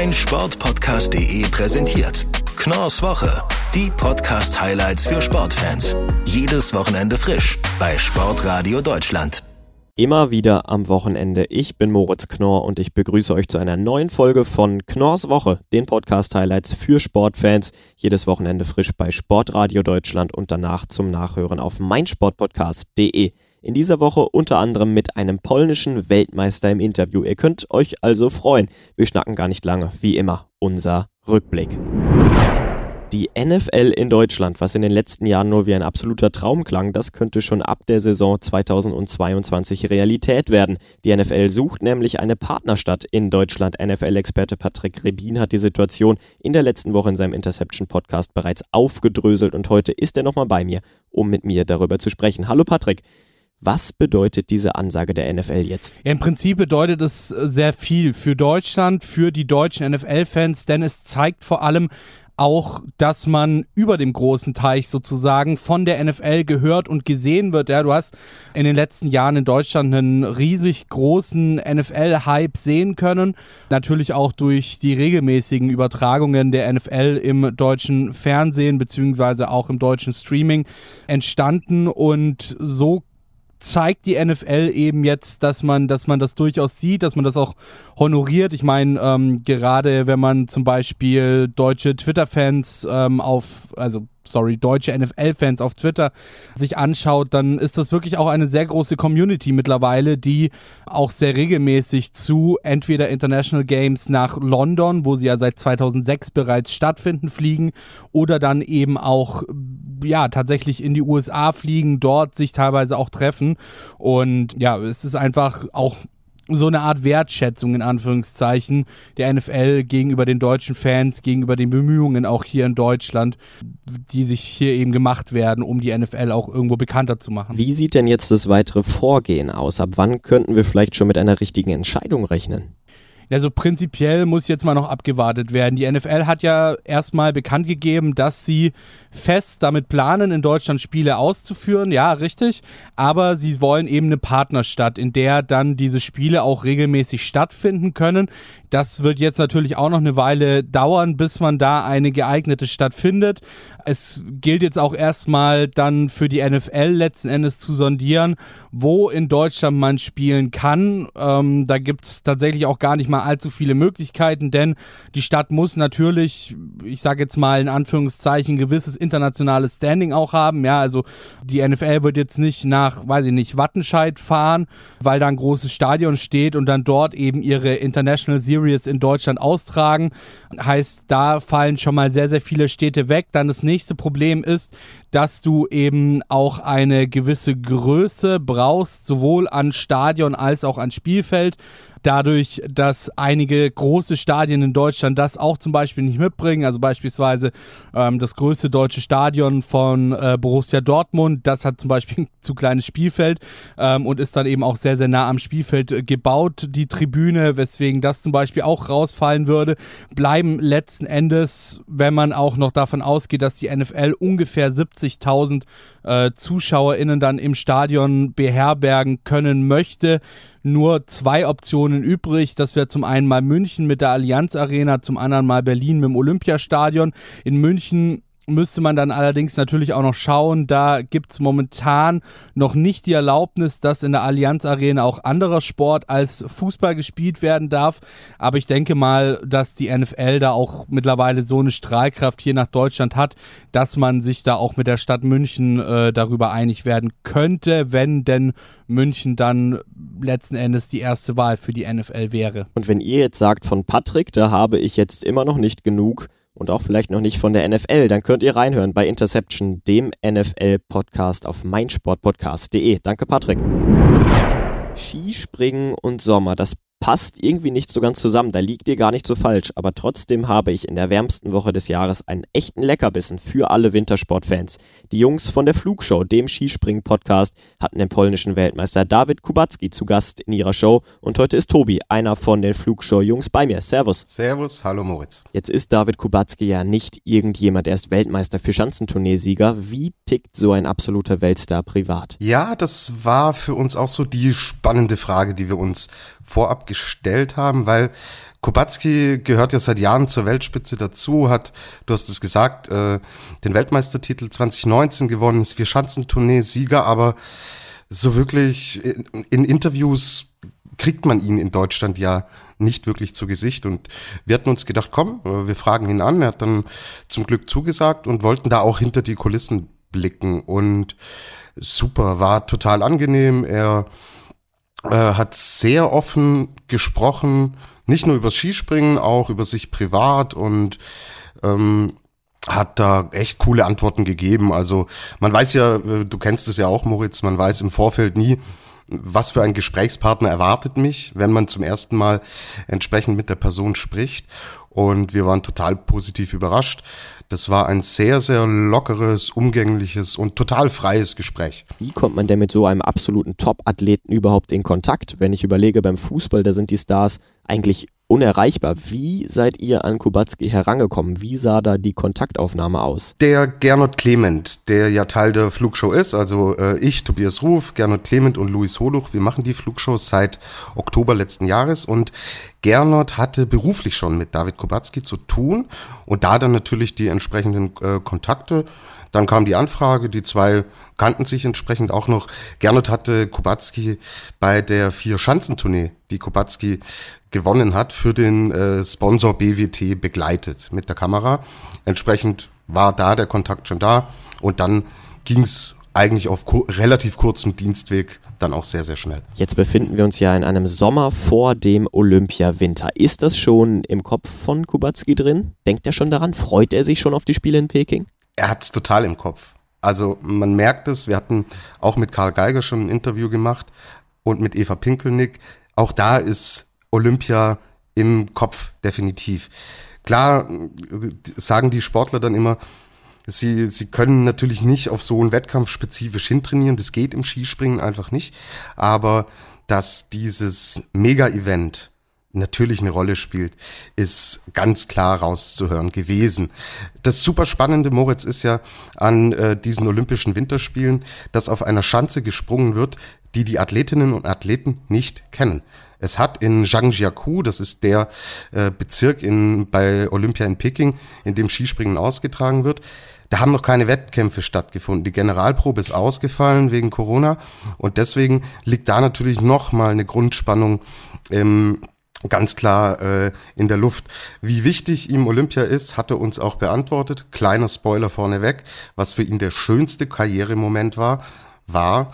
mein Sportpodcast.de präsentiert. Knorrs Woche. Die Podcast-Highlights für Sportfans. Jedes Wochenende frisch bei Sportradio Deutschland. Immer wieder am Wochenende. Ich bin Moritz Knorr und ich begrüße euch zu einer neuen Folge von Knorrs Woche, den Podcast-Highlights für Sportfans. Jedes Wochenende frisch bei Sportradio Deutschland und danach zum Nachhören auf meinsportpodcast.de. In dieser Woche unter anderem mit einem polnischen Weltmeister im Interview. Ihr könnt euch also freuen. Wir schnacken gar nicht lange, wie immer, unser Rückblick. Die NFL in Deutschland, was in den letzten Jahren nur wie ein absoluter Traum klang, das könnte schon ab der Saison 2022 Realität werden. Die NFL sucht nämlich eine Partnerstadt in Deutschland. NFL-Experte Patrick Rebin hat die Situation in der letzten Woche in seinem Interception-Podcast bereits aufgedröselt und heute ist er nochmal bei mir, um mit mir darüber zu sprechen. Hallo Patrick. Was bedeutet diese Ansage der NFL jetzt? Im Prinzip bedeutet es sehr viel für Deutschland, für die deutschen NFL-Fans, denn es zeigt vor allem, auch, dass man über dem großen Teich sozusagen von der NFL gehört und gesehen wird. Ja, du hast in den letzten Jahren in Deutschland einen riesig großen NFL-Hype sehen können. Natürlich auch durch die regelmäßigen Übertragungen der NFL im deutschen Fernsehen beziehungsweise auch im deutschen Streaming entstanden und so zeigt die NFL eben jetzt, dass man, dass man das durchaus sieht, dass man das auch honoriert. Ich meine, ähm, gerade wenn man zum Beispiel deutsche Twitter-Fans ähm, auf, also sorry, deutsche NFL-Fans auf Twitter sich anschaut, dann ist das wirklich auch eine sehr große Community mittlerweile, die auch sehr regelmäßig zu entweder International Games nach London, wo sie ja seit 2006 bereits stattfinden, fliegen oder dann eben auch ja tatsächlich in die USA fliegen, dort sich teilweise auch treffen. Und ja, es ist einfach auch so eine Art Wertschätzung in Anführungszeichen der NFL gegenüber den deutschen Fans, gegenüber den Bemühungen auch hier in Deutschland, die sich hier eben gemacht werden, um die NFL auch irgendwo bekannter zu machen. Wie sieht denn jetzt das weitere Vorgehen aus? Ab wann könnten wir vielleicht schon mit einer richtigen Entscheidung rechnen? Also prinzipiell muss jetzt mal noch abgewartet werden. Die NFL hat ja erstmal bekannt gegeben, dass sie fest damit planen, in Deutschland Spiele auszuführen. Ja, richtig. Aber sie wollen eben eine Partnerstadt, in der dann diese Spiele auch regelmäßig stattfinden können. Das wird jetzt natürlich auch noch eine Weile dauern, bis man da eine geeignete Stadt findet. Es gilt jetzt auch erstmal dann für die NFL letzten Endes zu sondieren, wo in Deutschland man spielen kann. Ähm, da gibt es tatsächlich auch gar nicht mal allzu viele Möglichkeiten, denn die Stadt muss natürlich, ich sage jetzt mal in Anführungszeichen, gewisses internationales Standing auch haben. Ja, also die NFL wird jetzt nicht nach, weiß ich nicht, Wattenscheid fahren, weil da ein großes Stadion steht und dann dort eben ihre International Series in Deutschland austragen. Heißt, da fallen schon mal sehr, sehr viele Städte weg. Dann das nächste Problem ist, dass du eben auch eine gewisse Größe brauchst, sowohl an Stadion als auch an Spielfeld dadurch, dass einige große Stadien in Deutschland das auch zum Beispiel nicht mitbringen. Also beispielsweise ähm, das größte deutsche Stadion von äh, Borussia Dortmund, das hat zum Beispiel ein zu kleines Spielfeld ähm, und ist dann eben auch sehr, sehr nah am Spielfeld äh, gebaut, die Tribüne, weswegen das zum Beispiel auch rausfallen würde, bleiben letzten Endes, wenn man auch noch davon ausgeht, dass die NFL ungefähr 70.000 äh, ZuschauerInnen dann im Stadion beherbergen können möchte, nur zwei Optionen übrig. Das wäre zum einen mal München mit der Allianz Arena, zum anderen mal Berlin mit dem Olympiastadion. In München müsste man dann allerdings natürlich auch noch schauen, da gibt es momentan noch nicht die Erlaubnis, dass in der Allianz Arena auch anderer Sport als Fußball gespielt werden darf. Aber ich denke mal, dass die NFL da auch mittlerweile so eine Strahlkraft hier nach Deutschland hat, dass man sich da auch mit der Stadt München äh, darüber einig werden könnte, wenn denn München dann letzten Endes die erste Wahl für die NFL wäre. Und wenn ihr jetzt sagt von Patrick, da habe ich jetzt immer noch nicht genug und auch vielleicht noch nicht von der NFL, dann könnt ihr reinhören bei Interception, dem NFL-Podcast auf meinsportpodcast.de. Danke, Patrick. Skispringen und Sommer, das passt irgendwie nicht so ganz zusammen, da liegt ihr gar nicht so falsch, aber trotzdem habe ich in der wärmsten Woche des Jahres einen echten Leckerbissen für alle Wintersportfans. Die Jungs von der Flugshow, dem Skispringen-Podcast, hatten den polnischen Weltmeister David Kubacki zu Gast in ihrer Show und heute ist Tobi, einer von den Flugshow-Jungs, bei mir. Servus. Servus, hallo Moritz. Jetzt ist David Kubacki ja nicht irgendjemand, er ist Weltmeister für Schanzentourneesieger. Wie tickt so ein absoluter Weltstar privat? Ja, das war für uns auch so die spannende Frage, die wir uns vorab gestellt gestellt haben, weil Kubacki gehört ja seit Jahren zur Weltspitze dazu, hat, du hast es gesagt, äh, den Weltmeistertitel 2019 gewonnen, ist Vier-Schanzentournee-Sieger, aber so wirklich in, in Interviews kriegt man ihn in Deutschland ja nicht wirklich zu Gesicht. Und wir hatten uns gedacht, komm, äh, wir fragen ihn an. Er hat dann zum Glück zugesagt und wollten da auch hinter die Kulissen blicken. Und super, war total angenehm. Er äh, hat sehr offen gesprochen, nicht nur über Skispringen, auch über sich privat und ähm, hat da echt coole Antworten gegeben. Also man weiß ja, äh, du kennst es ja auch, Moritz, man weiß im Vorfeld nie, was für ein Gesprächspartner erwartet mich, wenn man zum ersten Mal entsprechend mit der Person spricht. Und wir waren total positiv überrascht. Das war ein sehr, sehr lockeres, umgängliches und total freies Gespräch. Wie kommt man denn mit so einem absoluten Top-Athleten überhaupt in Kontakt? Wenn ich überlege, beim Fußball, da sind die Stars eigentlich unerreichbar. Wie seid ihr an Kubacki herangekommen? Wie sah da die Kontaktaufnahme aus? Der Gernot Clement, der ja Teil der Flugshow ist, also äh, ich, Tobias Ruf, Gernot Clement und Luis Holuch, wir machen die Flugshow seit Oktober letzten Jahres und Gernot hatte beruflich schon mit David Kubacki zu tun und da dann natürlich die entsprechenden äh, Kontakte. Dann kam die Anfrage, die zwei kannten sich entsprechend auch noch. Gernot hatte Kubacki bei der Vier-Schanzentournee, die Kubacki gewonnen hat, für den äh, Sponsor BWT begleitet mit der Kamera. Entsprechend war da der Kontakt schon da und dann ging's eigentlich auf kur relativ kurzem Dienstweg dann auch sehr, sehr schnell. Jetzt befinden wir uns ja in einem Sommer vor dem Olympia-Winter. Ist das schon im Kopf von Kubacki drin? Denkt er schon daran? Freut er sich schon auf die Spiele in Peking? Er hat's total im Kopf. Also man merkt es, wir hatten auch mit Karl Geiger schon ein Interview gemacht und mit Eva Pinkelnick. Auch da ist Olympia im Kopf definitiv. Klar sagen die Sportler dann immer, Sie, sie können natürlich nicht auf so einen Wettkampf spezifisch hintrainieren, das geht im Skispringen einfach nicht. Aber dass dieses Mega-Event natürlich eine Rolle spielt, ist ganz klar rauszuhören gewesen. Das super spannende, Moritz, ist ja an äh, diesen Olympischen Winterspielen, dass auf einer Schanze gesprungen wird, die die Athletinnen und Athleten nicht kennen. Es hat in Zhangjiakou, das ist der äh, Bezirk in, bei Olympia in Peking, in dem Skispringen ausgetragen wird, da haben noch keine Wettkämpfe stattgefunden. Die Generalprobe ist ausgefallen wegen Corona und deswegen liegt da natürlich noch mal eine Grundspannung ähm, ganz klar äh, in der Luft. Wie wichtig ihm Olympia ist, hat er uns auch beantwortet. Kleiner Spoiler vorneweg. Was für ihn der schönste Karrieremoment war, war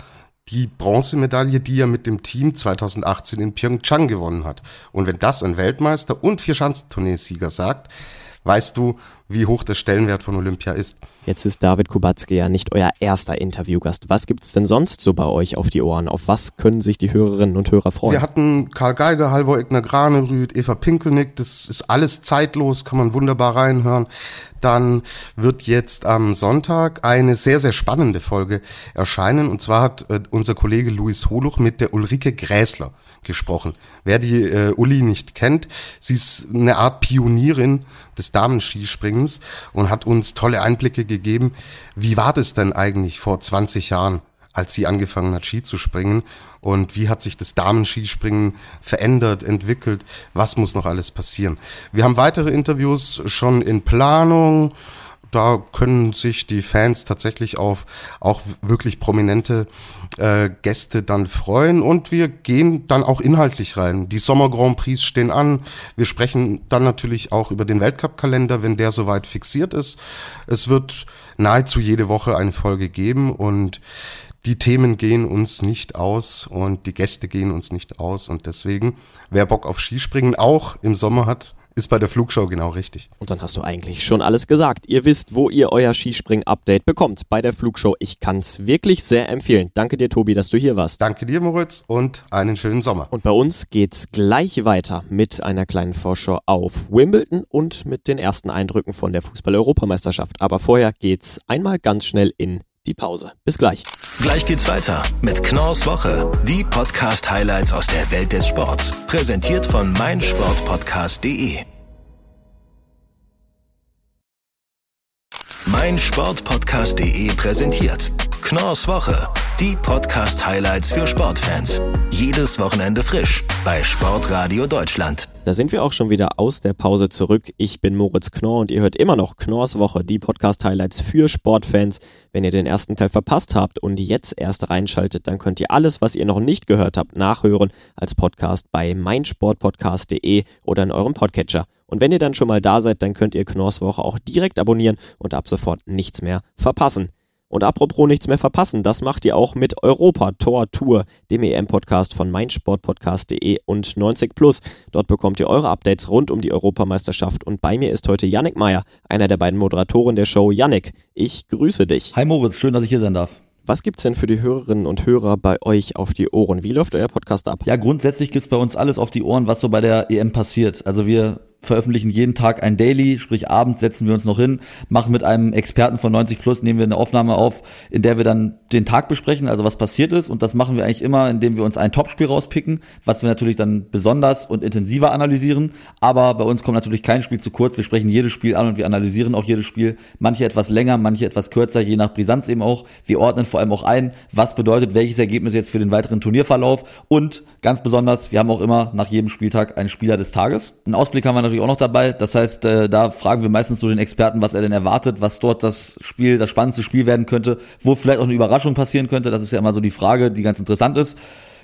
die Bronzemedaille, die er mit dem Team 2018 in Pyeongchang gewonnen hat. Und wenn das ein Weltmeister und Vierschanzentourneesieger sagt, weißt du, wie hoch der Stellenwert von Olympia ist. Jetzt ist David Kubacki ja nicht euer erster Interviewgast. Was gibt's denn sonst so bei euch auf die Ohren? Auf was können sich die Hörerinnen und Hörer freuen? Wir hatten Karl Geiger, Halvor Egner Granerüth, Eva Pinkelnick. Das ist alles zeitlos, kann man wunderbar reinhören. Dann wird jetzt am Sonntag eine sehr, sehr spannende Folge erscheinen. Und zwar hat äh, unser Kollege Luis Holuch mit der Ulrike Gräsler gesprochen. Wer die äh, Uli nicht kennt, sie ist eine Art Pionierin des Damenskispringens und hat uns tolle Einblicke gegeben. Wie war das denn eigentlich vor 20 Jahren, als sie angefangen hat, Ski zu springen? Und wie hat sich das Damenskispringen verändert, entwickelt? Was muss noch alles passieren? Wir haben weitere Interviews schon in Planung da können sich die Fans tatsächlich auf auch wirklich prominente äh, Gäste dann freuen und wir gehen dann auch inhaltlich rein. Die Sommer Grand Prix stehen an. Wir sprechen dann natürlich auch über den Weltcup-Kalender, wenn der soweit fixiert ist. Es wird nahezu jede Woche eine Folge geben und die Themen gehen uns nicht aus und die Gäste gehen uns nicht aus und deswegen, wer Bock auf Skispringen auch im Sommer hat, ist bei der Flugschau genau richtig. Und dann hast du eigentlich schon alles gesagt. Ihr wisst, wo ihr euer Skispring-Update bekommt bei der Flugshow. Ich kann es wirklich sehr empfehlen. Danke dir, Tobi, dass du hier warst. Danke dir, Moritz, und einen schönen Sommer. Und bei uns geht's gleich weiter mit einer kleinen Vorschau auf Wimbledon und mit den ersten Eindrücken von der Fußball-Europameisterschaft. Aber vorher geht's einmal ganz schnell in die Pause. Bis gleich. Gleich geht's weiter mit Knorrs Woche, die Podcast-Highlights aus der Welt des Sports. Präsentiert von meinsportpodcast.de. meinsportpodcast.de präsentiert Knorrs Woche Die Podcast-Highlights für Sportfans. Jedes Wochenende frisch bei Sportradio Deutschland. Da sind wir auch schon wieder aus der Pause zurück. Ich bin Moritz Knorr und ihr hört immer noch Knorrs Woche, die Podcast-Highlights für Sportfans. Wenn ihr den ersten Teil verpasst habt und jetzt erst reinschaltet, dann könnt ihr alles, was ihr noch nicht gehört habt, nachhören als Podcast bei meinsportpodcast.de oder in eurem Podcatcher. Und wenn ihr dann schon mal da seid, dann könnt ihr Knorrs Woche auch direkt abonnieren und ab sofort nichts mehr verpassen. Und apropos nichts mehr verpassen, das macht ihr auch mit Europa Tor Tour, dem EM-Podcast von meinsportpodcast.de und 90 Plus. Dort bekommt ihr eure Updates rund um die Europameisterschaft und bei mir ist heute Yannick Meyer, einer der beiden Moderatoren der Show. Yannick, ich grüße dich. Hi Moritz, schön, dass ich hier sein darf. Was gibt's denn für die Hörerinnen und Hörer bei euch auf die Ohren? Wie läuft euer Podcast ab? Ja, grundsätzlich gibt's bei uns alles auf die Ohren, was so bei der EM passiert. Also wir veröffentlichen jeden Tag ein Daily, sprich abends setzen wir uns noch hin, machen mit einem Experten von 90 Plus, nehmen wir eine Aufnahme auf, in der wir dann den Tag besprechen, also was passiert ist. Und das machen wir eigentlich immer, indem wir uns ein Topspiel rauspicken, was wir natürlich dann besonders und intensiver analysieren, aber bei uns kommt natürlich kein Spiel zu kurz, wir sprechen jedes Spiel an und wir analysieren auch jedes Spiel, manche etwas länger, manche etwas kürzer, je nach Brisanz eben auch. Wir ordnen vor allem auch ein, was bedeutet welches Ergebnis jetzt für den weiteren Turnierverlauf. Und ganz besonders, wir haben auch immer nach jedem Spieltag einen Spieler des Tages. Einen Ausblick haben wir natürlich auch noch dabei. Das heißt, äh, da fragen wir meistens so den Experten, was er denn erwartet, was dort das Spiel, das spannendste Spiel werden könnte, wo vielleicht auch eine Überraschung passieren könnte. Das ist ja immer so die Frage, die ganz interessant ist.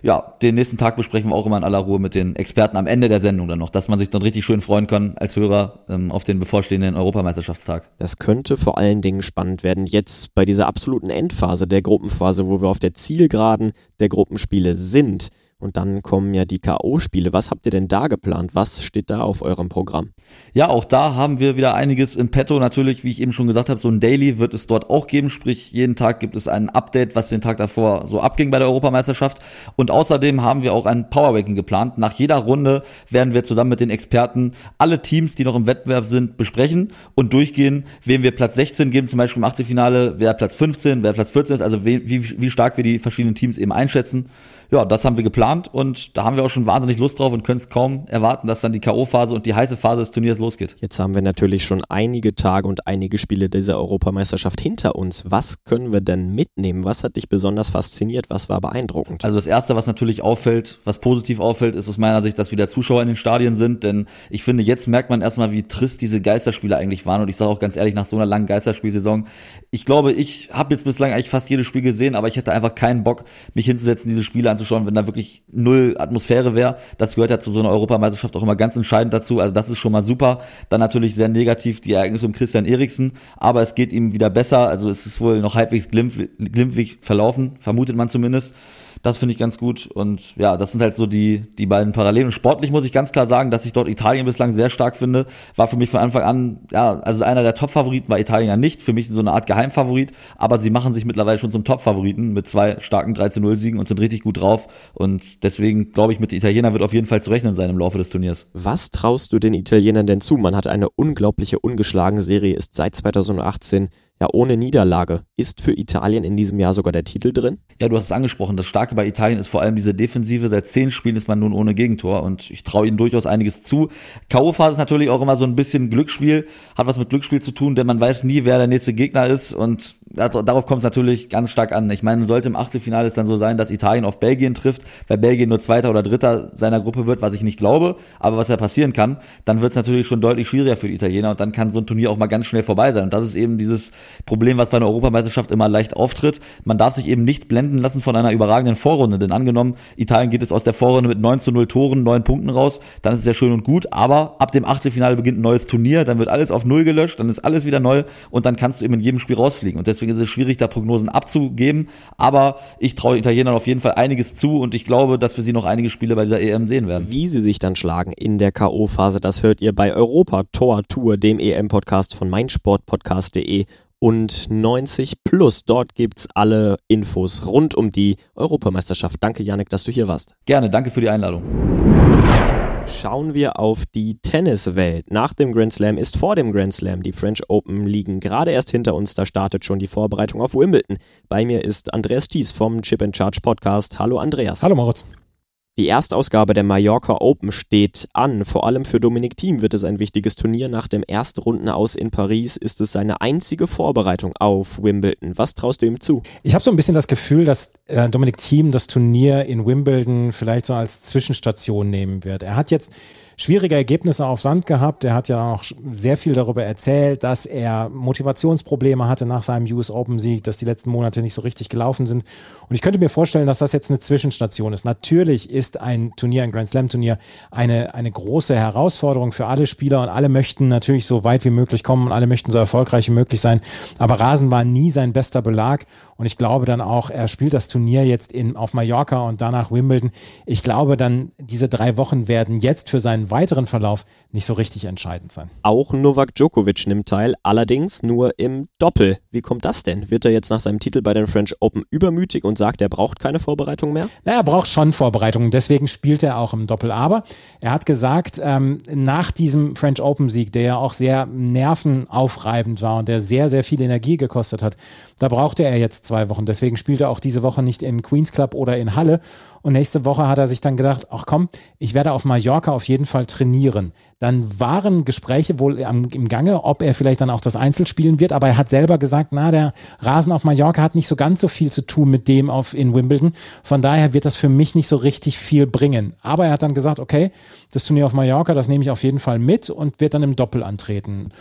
Ja, den nächsten Tag besprechen wir auch immer in aller Ruhe mit den Experten am Ende der Sendung dann noch, dass man sich dann richtig schön freuen kann als Hörer ähm, auf den bevorstehenden Europameisterschaftstag. Das könnte vor allen Dingen spannend werden jetzt bei dieser absoluten Endphase der Gruppenphase, wo wir auf der Zielgeraden der Gruppenspiele sind. Und dann kommen ja die K.O.-Spiele. Was habt ihr denn da geplant? Was steht da auf eurem Programm? Ja, auch da haben wir wieder einiges im Petto. Natürlich, wie ich eben schon gesagt habe, so ein Daily wird es dort auch geben. Sprich, jeden Tag gibt es ein Update, was den Tag davor so abging bei der Europameisterschaft. Und außerdem haben wir auch ein Powerwaking geplant. Nach jeder Runde werden wir zusammen mit den Experten alle Teams, die noch im Wettbewerb sind, besprechen und durchgehen, wem wir Platz 16 geben, zum Beispiel im Achtelfinale, wer Platz 15, wer Platz 14 ist, also wie, wie, wie stark wir die verschiedenen Teams eben einschätzen ja, das haben wir geplant und da haben wir auch schon wahnsinnig Lust drauf und können es kaum erwarten, dass dann die K.O.-Phase und die heiße Phase des Turniers losgeht. Jetzt haben wir natürlich schon einige Tage und einige Spiele dieser Europameisterschaft hinter uns. Was können wir denn mitnehmen? Was hat dich besonders fasziniert? Was war beeindruckend? Also das Erste, was natürlich auffällt, was positiv auffällt, ist aus meiner Sicht, dass wieder Zuschauer in den Stadien sind, denn ich finde, jetzt merkt man erstmal, wie trist diese Geisterspiele eigentlich waren und ich sage auch ganz ehrlich, nach so einer langen Geisterspielsaison, ich glaube, ich habe jetzt bislang eigentlich fast jedes Spiel gesehen, aber ich hätte einfach keinen Bock, mich hinzusetzen, diese Spiele anzuschauen wenn da wirklich null Atmosphäre wäre. Das gehört ja zu so einer Europameisterschaft auch immer ganz entscheidend dazu. Also das ist schon mal super. Dann natürlich sehr negativ die Ereignisse um Christian Eriksen, aber es geht ihm wieder besser. Also es ist wohl noch halbwegs glimpflich verlaufen, vermutet man zumindest. Das finde ich ganz gut. Und ja, das sind halt so die, die beiden Parallelen. Sportlich muss ich ganz klar sagen, dass ich dort Italien bislang sehr stark finde. War für mich von Anfang an, ja, also einer der Top-Favoriten war Italien ja nicht. Für mich so eine Art Geheimfavorit. Aber sie machen sich mittlerweile schon zum Top-Favoriten mit zwei starken 13-0-Siegen und sind richtig gut drauf. Und deswegen glaube ich, mit den Italienern wird auf jeden Fall zu rechnen sein im Laufe des Turniers. Was traust du den Italienern denn zu? Man hat eine unglaubliche ungeschlagene Serie, ist seit 2018 ja ohne Niederlage. Ist für Italien in diesem Jahr sogar der Titel drin? Ja, du hast es angesprochen. Das Starke bei Italien ist vor allem diese Defensive. Seit zehn Spielen ist man nun ohne Gegentor und ich traue ihnen durchaus einiges zu. K.O.-Phase ist natürlich auch immer so ein bisschen Glücksspiel, hat was mit Glücksspiel zu tun, denn man weiß nie, wer der nächste Gegner ist und darauf kommt es natürlich ganz stark an. Ich meine, sollte im Achtelfinale es dann so sein, dass Italien auf Belgien trifft, weil Belgien nur Zweiter oder Dritter seiner Gruppe wird, was ich nicht glaube, aber was ja passieren kann, dann wird es natürlich schon deutlich schwieriger für die Italiener und dann kann so ein Turnier auch mal ganz schnell vorbei sein. Und das ist eben dieses Problem, was bei einer Europameisterschaft immer leicht auftritt. Man darf sich eben nicht blenden lassen von einer überragenden Vorrunde, denn angenommen, Italien geht es aus der Vorrunde mit 9 zu 0 Toren, 9 Punkten raus, dann ist es ja schön und gut, aber ab dem Achtelfinale beginnt ein neues Turnier, dann wird alles auf Null gelöscht, dann ist alles wieder neu und dann kannst du eben in jedem Spiel rausfliegen. Und deswegen ist es schwierig, da Prognosen abzugeben, aber ich traue Italienern auf jeden Fall einiges zu und ich glaube, dass wir sie noch einige Spiele bei dieser EM sehen werden. Wie sie sich dann schlagen in der K.O.-Phase, das hört ihr bei Europa Tor Tour, dem EM-Podcast von meinsportpodcast.de und 90 plus. Dort gibt's alle Infos rund um die Europameisterschaft. Danke, Janik, dass du hier warst. Gerne, danke für die Einladung. Schauen wir auf die Tenniswelt. Nach dem Grand Slam ist vor dem Grand Slam. Die French Open liegen gerade erst hinter uns. Da startet schon die Vorbereitung auf Wimbledon. Bei mir ist Andreas Thies vom Chip and Charge Podcast. Hallo Andreas. Hallo Moritz. Die Erstausgabe der Mallorca Open steht an. Vor allem für Dominik Thiem wird es ein wichtiges Turnier. Nach dem Erstrunden aus in Paris ist es seine einzige Vorbereitung auf Wimbledon. Was traust du ihm zu? Ich habe so ein bisschen das Gefühl, dass äh, Dominik Thiem das Turnier in Wimbledon vielleicht so als Zwischenstation nehmen wird. Er hat jetzt schwierige Ergebnisse auf Sand gehabt. Er hat ja auch sehr viel darüber erzählt, dass er Motivationsprobleme hatte nach seinem US Open Sieg, dass die letzten Monate nicht so richtig gelaufen sind. Und ich könnte mir vorstellen, dass das jetzt eine Zwischenstation ist. Natürlich ist ein Turnier, ein Grand Slam Turnier, eine, eine große Herausforderung für alle Spieler und alle möchten natürlich so weit wie möglich kommen und alle möchten so erfolgreich wie möglich sein. Aber Rasen war nie sein bester Belag. Und ich glaube dann auch, er spielt das Turnier jetzt in, auf Mallorca und danach Wimbledon. Ich glaube dann, diese drei Wochen werden jetzt für seinen weiteren Verlauf nicht so richtig entscheidend sein. Auch Novak Djokovic nimmt teil, allerdings nur im Doppel. Wie kommt das denn? Wird er jetzt nach seinem Titel bei den French Open übermütig und sagt, er braucht keine Vorbereitung mehr? Na, er braucht schon Vorbereitungen, deswegen spielt er auch im Doppel. Aber er hat gesagt, ähm, nach diesem French Open Sieg, der ja auch sehr nervenaufreibend war und der sehr, sehr viel Energie gekostet hat, da brauchte er jetzt zwei Wochen. Deswegen spielt er auch diese Woche nicht im Queens Club oder in Halle. Und nächste Woche hat er sich dann gedacht, ach komm, ich werde auf Mallorca auf jeden Fall trainieren. Dann waren Gespräche wohl im Gange, ob er vielleicht dann auch das Einzel spielen wird. Aber er hat selber gesagt, na, der Rasen auf Mallorca hat nicht so ganz so viel zu tun mit dem auf in Wimbledon. Von daher wird das für mich nicht so richtig viel bringen. Aber er hat dann gesagt, okay, das Turnier auf Mallorca, das nehme ich auf jeden Fall mit und wird dann im Doppel antreten.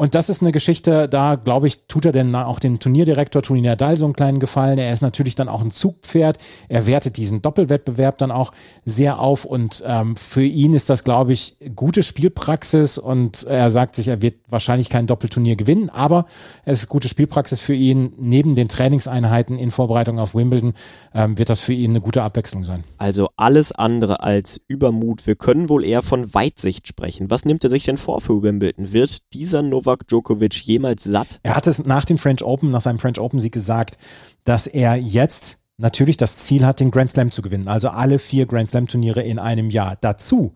Und das ist eine Geschichte, da glaube ich, tut er denn auch dem Turnierdirektor Toni Nadal so einen kleinen Gefallen. Er ist natürlich dann auch ein Zugpferd. Er wertet diesen Doppelwettbewerb dann auch sehr auf und ähm, für ihn ist das, glaube ich, gute Spielpraxis und er sagt sich, er wird wahrscheinlich kein Doppelturnier gewinnen, aber es ist gute Spielpraxis für ihn. Neben den Trainingseinheiten in Vorbereitung auf Wimbledon ähm, wird das für ihn eine gute Abwechslung sein. Also alles andere als Übermut. Wir können wohl eher von Weitsicht sprechen. Was nimmt er sich denn vor für Wimbledon? Wird dieser Novak Novak Djokovic jemals satt? Er hat es nach dem French Open, nach seinem French Open Sieg gesagt, dass er jetzt natürlich das Ziel hat, den Grand Slam zu gewinnen. Also alle vier Grand Slam Turniere in einem Jahr. Dazu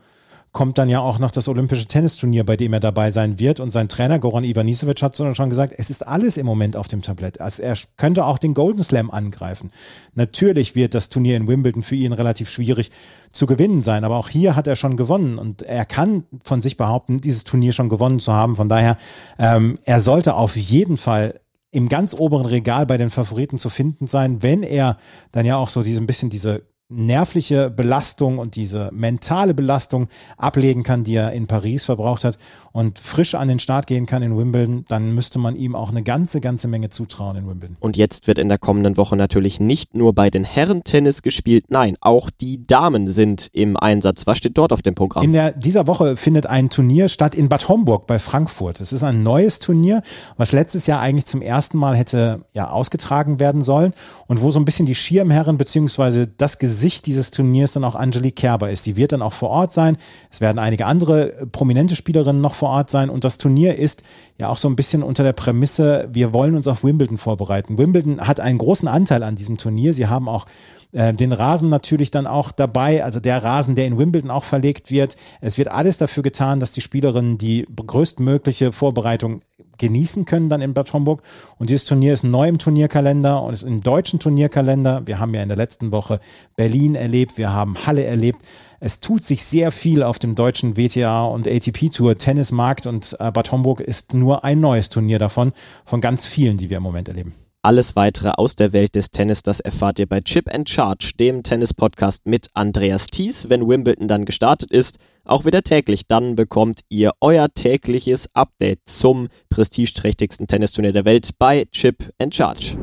kommt dann ja auch noch das olympische Tennisturnier, bei dem er dabei sein wird. Und sein Trainer Goran Ivanisevic hat schon gesagt, es ist alles im Moment auf dem Tablett. Also er könnte auch den Golden Slam angreifen. Natürlich wird das Turnier in Wimbledon für ihn relativ schwierig zu gewinnen sein, aber auch hier hat er schon gewonnen und er kann von sich behaupten, dieses Turnier schon gewonnen zu haben. Von daher, ähm, er sollte auf jeden Fall im ganz oberen Regal bei den Favoriten zu finden sein, wenn er dann ja auch so diese ein bisschen diese nervliche Belastung und diese mentale Belastung ablegen kann, die er in Paris verbraucht hat und frisch an den Start gehen kann in Wimbledon, dann müsste man ihm auch eine ganze, ganze Menge zutrauen in Wimbledon. Und jetzt wird in der kommenden Woche natürlich nicht nur bei den Herren Tennis gespielt, nein, auch die Damen sind im Einsatz. Was steht dort auf dem Programm? In der, dieser Woche findet ein Turnier statt in Bad Homburg bei Frankfurt. Es ist ein neues Turnier, was letztes Jahr eigentlich zum ersten Mal hätte ja ausgetragen werden sollen und wo so ein bisschen die Schirmherren beziehungsweise das Gesicht Gesicht dieses Turniers dann auch Angelique Kerber ist. Die wird dann auch vor Ort sein. Es werden einige andere prominente Spielerinnen noch vor Ort sein. Und das Turnier ist ja auch so ein bisschen unter der Prämisse, wir wollen uns auf Wimbledon vorbereiten. Wimbledon hat einen großen Anteil an diesem Turnier. Sie haben auch äh, den Rasen natürlich dann auch dabei, also der Rasen, der in Wimbledon auch verlegt wird. Es wird alles dafür getan, dass die Spielerinnen die größtmögliche Vorbereitung genießen können dann in Bad Homburg. Und dieses Turnier ist neu im Turnierkalender und ist im deutschen Turnierkalender. Wir haben ja in der letzten Woche Berlin erlebt, wir haben Halle erlebt. Es tut sich sehr viel auf dem deutschen WTA und ATP Tour Tennismarkt und äh, Bad Homburg ist nur ein neues Turnier davon, von ganz vielen, die wir im Moment erleben. Alles weitere aus der Welt des Tennis, das erfahrt ihr bei Chip and Charge, dem Tennis-Podcast mit Andreas Thies, wenn Wimbledon dann gestartet ist. Auch wieder täglich. Dann bekommt ihr euer tägliches Update zum prestigeträchtigsten Tennisturnier der Welt bei Chip and Charge.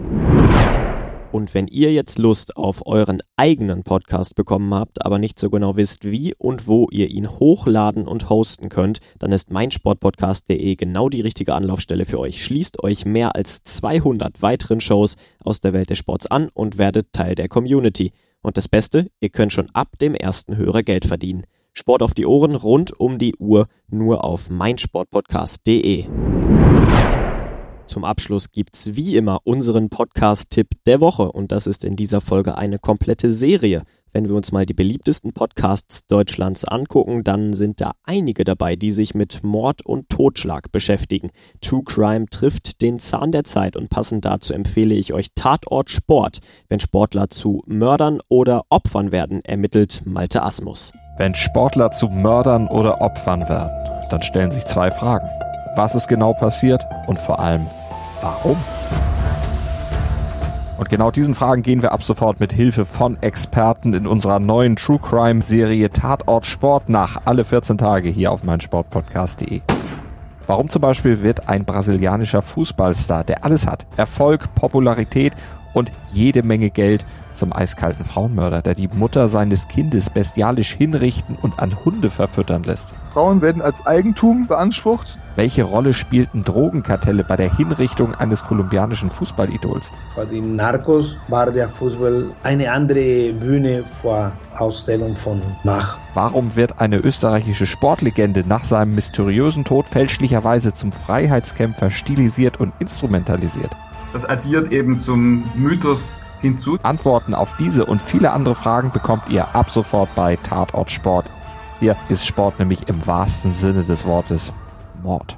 Und wenn ihr jetzt Lust auf euren eigenen Podcast bekommen habt, aber nicht so genau wisst, wie und wo ihr ihn hochladen und hosten könnt, dann ist meinsportpodcast.de genau die richtige Anlaufstelle für euch. Schließt euch mehr als 200 weiteren Shows aus der Welt des Sports an und werdet Teil der Community. Und das Beste, ihr könnt schon ab dem ersten Hörer Geld verdienen. Sport auf die Ohren rund um die Uhr nur auf meinsportpodcast.de. Zum Abschluss gibt's wie immer unseren Podcast-Tipp der Woche und das ist in dieser Folge eine komplette Serie Wenn wir uns mal die beliebtesten Podcasts Deutschlands angucken, dann sind da einige dabei, die sich mit Mord und Totschlag beschäftigen. True Crime trifft den Zahn der Zeit und passend dazu empfehle ich euch Tatort Sport. Wenn Sportler zu Mördern oder Opfern werden, ermittelt Malte Asmus. Wenn Sportler zu Mördern oder Opfern werden, dann stellen sich zwei Fragen. Was ist genau passiert und vor allem, warum? Und genau diesen Fragen gehen wir ab sofort mit Hilfe von Experten in unserer neuen True Crime Serie Tatort Sport nach, alle 14 Tage hier auf meinsportpodcast.de. Warum zum Beispiel wird ein brasilianischer Fußballstar, der alles hat, Erfolg, Popularität und jede Menge Geld zum eiskalten Frauenmörder, der die Mutter seines Kindes bestialisch hinrichten und an Hunde verfüttern lässt. Frauen werden als Eigentum beansprucht. Welche Rolle spielten Drogenkartelle bei der Hinrichtung eines kolumbianischen Fußballidols? Für die Narcos war der Fußball eine andere Bühne vor Ausstellung von Mach. Warum wird eine österreichische Sportlegende nach seinem mysteriösen Tod fälschlicherweise zum Freiheitskämpfer stilisiert und instrumentalisiert? Das addiert eben zum Mythos hinzu. Antworten auf diese und viele andere Fragen bekommt ihr ab sofort bei Tatort Sport. Hier ist Sport nämlich im wahrsten Sinne des Wortes Mord.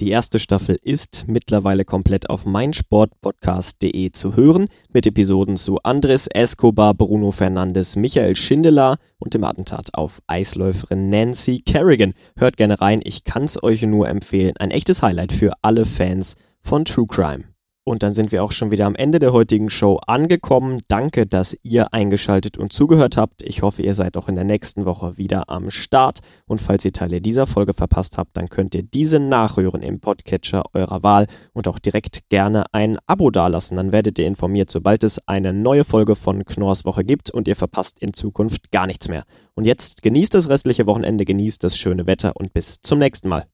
Die erste Staffel ist mittlerweile komplett auf meinsportpodcast.de zu hören, mit Episoden zu Andres Escobar, Bruno Fernandes, Michael Schindeler und dem Attentat auf Eisläuferin Nancy Kerrigan. Hört gerne rein, ich kann's euch nur empfehlen. Ein echtes Highlight für alle Fans von True Crime. Und dann sind wir auch schon wieder am Ende der heutigen Show angekommen. Danke, dass ihr eingeschaltet und zugehört habt. Ich hoffe, ihr seid auch in der nächsten Woche wieder am Start. Und falls ihr Teile dieser Folge verpasst habt, dann könnt ihr diese nachhören im Podcatcher eurer Wahl und auch direkt gerne ein Abo dalassen. Dann werdet ihr informiert, sobald es eine neue Folge von Knorrs Woche gibt und ihr verpasst in Zukunft gar nichts mehr. Und jetzt genießt das restliche Wochenende, genießt das schöne Wetter und bis zum nächsten Mal.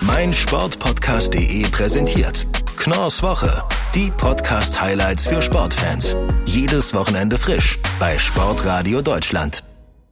Mein Sportpodcast.de präsentiert Knorrs Woche. Die Podcast-Highlights für Sportfans. Jedes Wochenende frisch bei Sportradio Deutschland.